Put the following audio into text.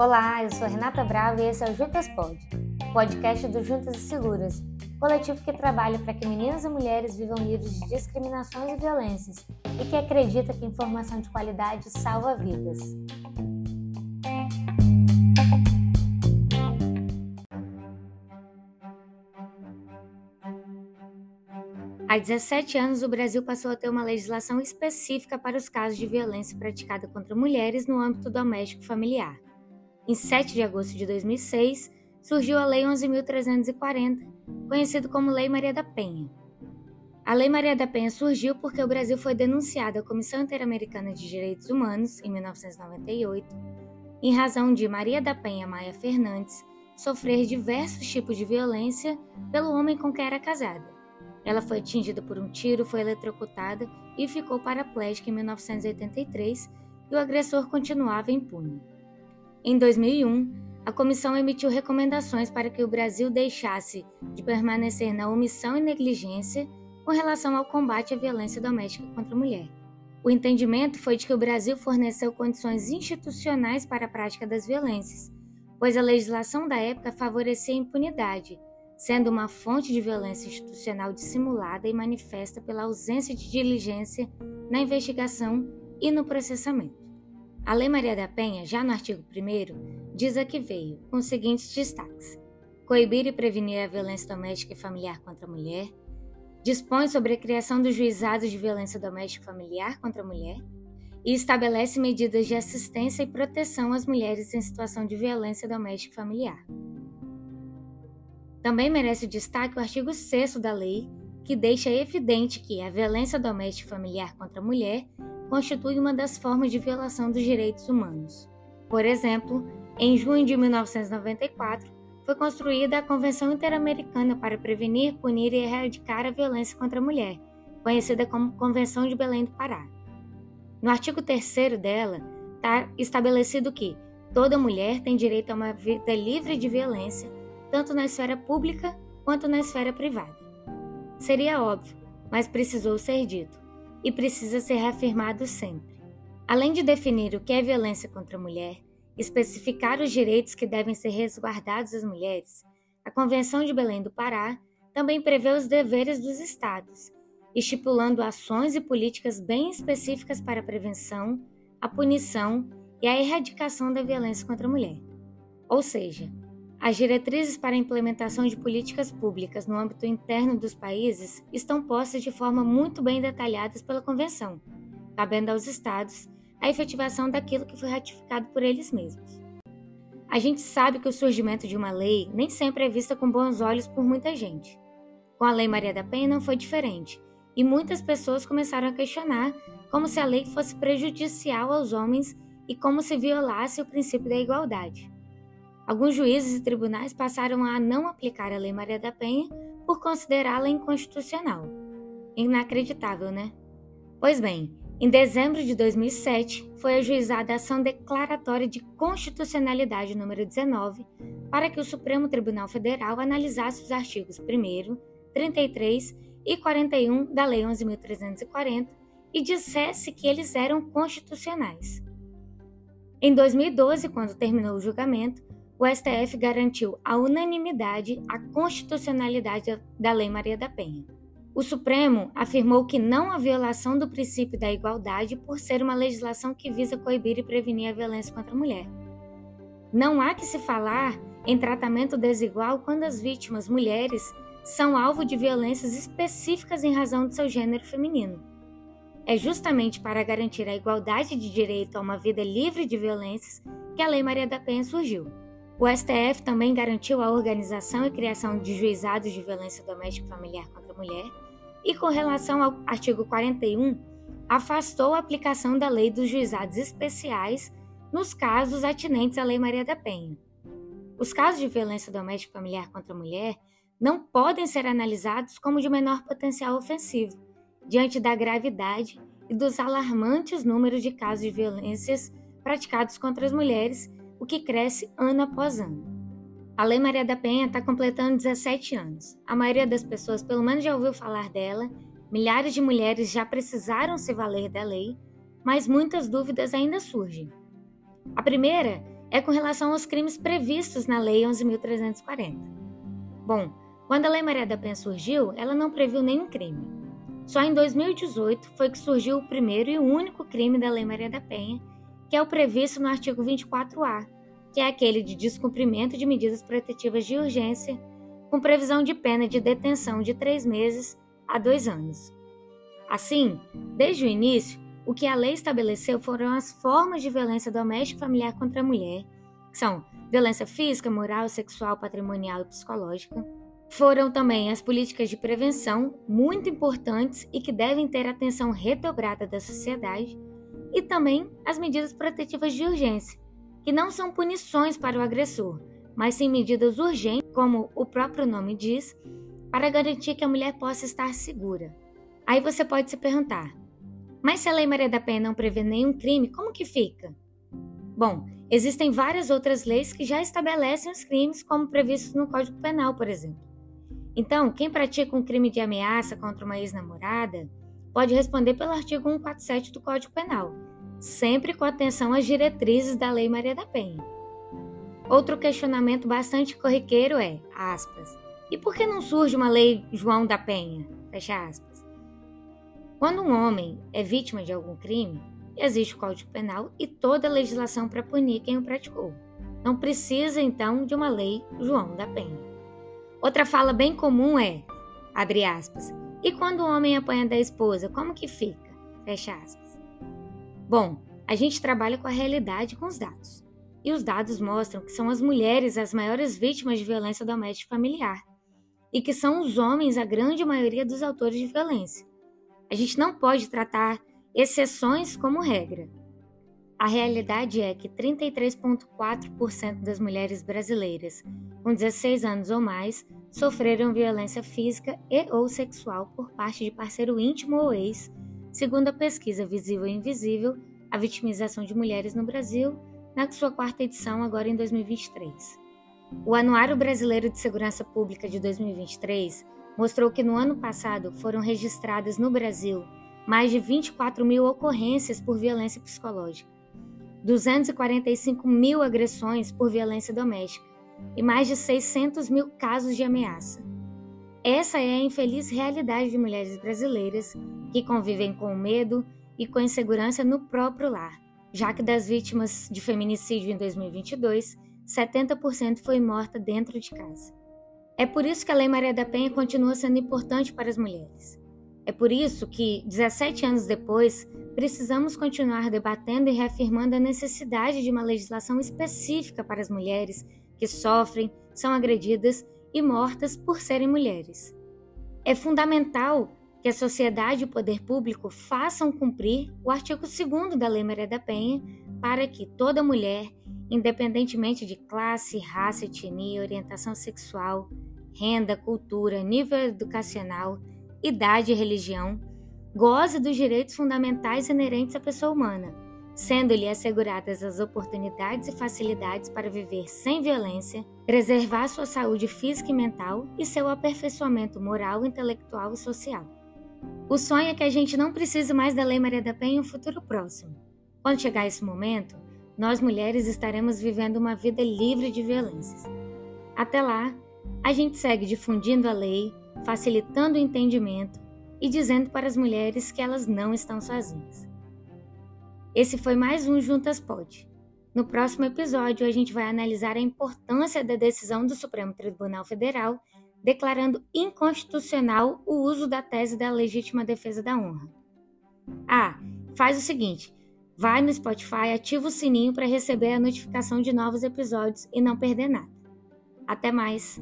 Olá, eu sou Renata Brava e esse é o Juntas Pod, podcast do Juntas e Seguras, coletivo que trabalha para que meninas e mulheres vivam livres de discriminações e violências e que acredita que informação de qualidade salva vidas. Há 17 anos, o Brasil passou a ter uma legislação específica para os casos de violência praticada contra mulheres no âmbito doméstico familiar. Em 7 de agosto de 2006, surgiu a Lei 11.340, conhecida como Lei Maria da Penha. A Lei Maria da Penha surgiu porque o Brasil foi denunciado à Comissão Interamericana de Direitos Humanos, em 1998, em razão de Maria da Penha Maia Fernandes sofrer diversos tipos de violência pelo homem com quem era casada. Ela foi atingida por um tiro, foi eletrocutada e ficou paraplégica em 1983 e o agressor continuava impune. Em 2001, a comissão emitiu recomendações para que o Brasil deixasse de permanecer na omissão e negligência com relação ao combate à violência doméstica contra a mulher. O entendimento foi de que o Brasil forneceu condições institucionais para a prática das violências, pois a legislação da época favorecia a impunidade sendo uma fonte de violência institucional dissimulada e manifesta pela ausência de diligência na investigação e no processamento. A Lei Maria da Penha, já no artigo 1, diz a que veio, com os seguintes destaques: coibir e prevenir a violência doméstica e familiar contra a mulher, dispõe sobre a criação dos juizados de violência doméstica e familiar contra a mulher. E estabelece medidas de assistência e proteção às mulheres em situação de violência doméstica e familiar. Também merece destaque o artigo 6 da lei, que deixa evidente que a violência doméstica e familiar contra a mulher constitui uma das formas de violação dos direitos humanos. Por exemplo, em junho de 1994, foi construída a Convenção Interamericana para Prevenir, Punir e Erradicar a Violência contra a Mulher, conhecida como Convenção de Belém do Pará. No artigo 3 dela, está estabelecido que toda mulher tem direito a uma vida livre de violência tanto na esfera pública quanto na esfera privada. Seria óbvio, mas precisou ser dito, e precisa ser reafirmado sempre. Além de definir o que é violência contra a mulher, especificar os direitos que devem ser resguardados às mulheres, a Convenção de Belém do Pará também prevê os deveres dos Estados, estipulando ações e políticas bem específicas para a prevenção, a punição e a erradicação da violência contra a mulher. Ou seja, as diretrizes para a implementação de políticas públicas no âmbito interno dos países estão postas de forma muito bem detalhadas pela Convenção, cabendo aos Estados a efetivação daquilo que foi ratificado por eles mesmos. A gente sabe que o surgimento de uma lei nem sempre é vista com bons olhos por muita gente. Com a Lei Maria da Penha não foi diferente, e muitas pessoas começaram a questionar como se a lei fosse prejudicial aos homens e como se violasse o princípio da igualdade. Alguns juízes e tribunais passaram a não aplicar a Lei Maria da Penha por considerá-la inconstitucional. Inacreditável, né? Pois bem, em dezembro de 2007, foi ajuizada a ação declaratória de constitucionalidade número 19 para que o Supremo Tribunal Federal analisasse os artigos 1 33 e 41 da Lei 11.340 e dissesse que eles eram constitucionais. Em 2012, quando terminou o julgamento, o STF garantiu a unanimidade a constitucionalidade da Lei Maria da Penha. O Supremo afirmou que não há violação do princípio da igualdade por ser uma legislação que visa coibir e prevenir a violência contra a mulher. Não há que se falar em tratamento desigual quando as vítimas, mulheres, são alvo de violências específicas em razão de seu gênero feminino. É justamente para garantir a igualdade de direito a uma vida livre de violências que a Lei Maria da Penha surgiu. O STF também garantiu a organização e criação de juizados de violência doméstica familiar contra a mulher, e com relação ao artigo 41, afastou a aplicação da lei dos juizados especiais nos casos atinentes à Lei Maria da Penha. Os casos de violência doméstica familiar contra a mulher não podem ser analisados como de menor potencial ofensivo, diante da gravidade e dos alarmantes números de casos de violências praticados contra as mulheres o que cresce ano após ano. A Lei Maria da Penha está completando 17 anos. A maioria das pessoas, pelo menos, já ouviu falar dela, milhares de mulheres já precisaram se valer da lei, mas muitas dúvidas ainda surgem. A primeira é com relação aos crimes previstos na Lei 11.340. Bom, quando a Lei Maria da Penha surgiu, ela não previu nenhum crime. Só em 2018 foi que surgiu o primeiro e único crime da Lei Maria da Penha, que é o previsto no artigo 24A, que é aquele de descumprimento de medidas protetivas de urgência, com previsão de pena de detenção de três meses a dois anos. Assim, desde o início, o que a lei estabeleceu foram as formas de violência doméstica e familiar contra a mulher, que são violência física, moral, sexual, patrimonial e psicológica. Foram também as políticas de prevenção, muito importantes e que devem ter atenção redobrada da sociedade, e também as medidas protetivas de urgência, que não são punições para o agressor, mas sim medidas urgentes, como o próprio nome diz, para garantir que a mulher possa estar segura. Aí você pode se perguntar: mas se a Lei Maria da Penha não prevê nenhum crime, como que fica? Bom, existem várias outras leis que já estabelecem os crimes, como previstos no Código Penal, por exemplo. Então, quem pratica um crime de ameaça contra uma ex-namorada pode responder pelo artigo 147 do Código Penal, sempre com atenção às diretrizes da Lei Maria da Penha. Outro questionamento bastante corriqueiro é, aspas, e por que não surge uma lei João da Penha? Fecha aspas. Quando um homem é vítima de algum crime, existe o Código Penal e toda a legislação para punir quem o praticou. Não precisa, então, de uma lei João da Penha. Outra fala bem comum é, abre aspas, e quando o homem apanha da esposa, como que fica? Fecha aspas. Bom, a gente trabalha com a realidade com os dados. E os dados mostram que são as mulheres as maiores vítimas de violência doméstica familiar e que são os homens a grande maioria dos autores de violência. A gente não pode tratar exceções como regra. A realidade é que 33,4% das mulheres brasileiras com 16 anos ou mais sofreram violência física e ou sexual por parte de parceiro íntimo ou ex, segundo a pesquisa Visível e Invisível, a vitimização de mulheres no Brasil, na sua quarta edição agora em 2023. O Anuário Brasileiro de Segurança Pública de 2023 mostrou que no ano passado foram registradas no Brasil mais de 24 mil ocorrências por violência psicológica, 245 mil agressões por violência doméstica e mais de 600 mil casos de ameaça. Essa é a infeliz realidade de mulheres brasileiras que convivem com medo e com insegurança no próprio lar, já que das vítimas de feminicídio em 2022, 70% foi morta dentro de casa. É por isso que a Lei Maria da Penha continua sendo importante para as mulheres. É por isso que, 17 anos depois, precisamos continuar debatendo e reafirmando a necessidade de uma legislação específica para as mulheres que sofrem, são agredidas e mortas por serem mulheres. É fundamental que a sociedade e o poder público façam cumprir o artigo 2 da Lei Maria da Penha para que toda mulher independentemente de classe, raça, etnia, orientação sexual, renda, cultura, nível educacional, idade e religião, goze dos direitos fundamentais inerentes à pessoa humana, sendo-lhe asseguradas as oportunidades e facilidades para viver sem violência, preservar sua saúde física e mental e seu aperfeiçoamento moral, intelectual e social. O sonho é que a gente não precise mais da Lei Maria da Penha em um futuro próximo. Quando chegar esse momento, nós mulheres estaremos vivendo uma vida livre de violências. Até lá, a gente segue difundindo a lei, facilitando o entendimento e dizendo para as mulheres que elas não estão sozinhas. Esse foi mais um Juntas Pode. No próximo episódio, a gente vai analisar a importância da decisão do Supremo Tribunal Federal declarando inconstitucional o uso da tese da legítima defesa da honra. Ah, faz o seguinte: Vai no Spotify, ativa o sininho para receber a notificação de novos episódios e não perder nada. Até mais!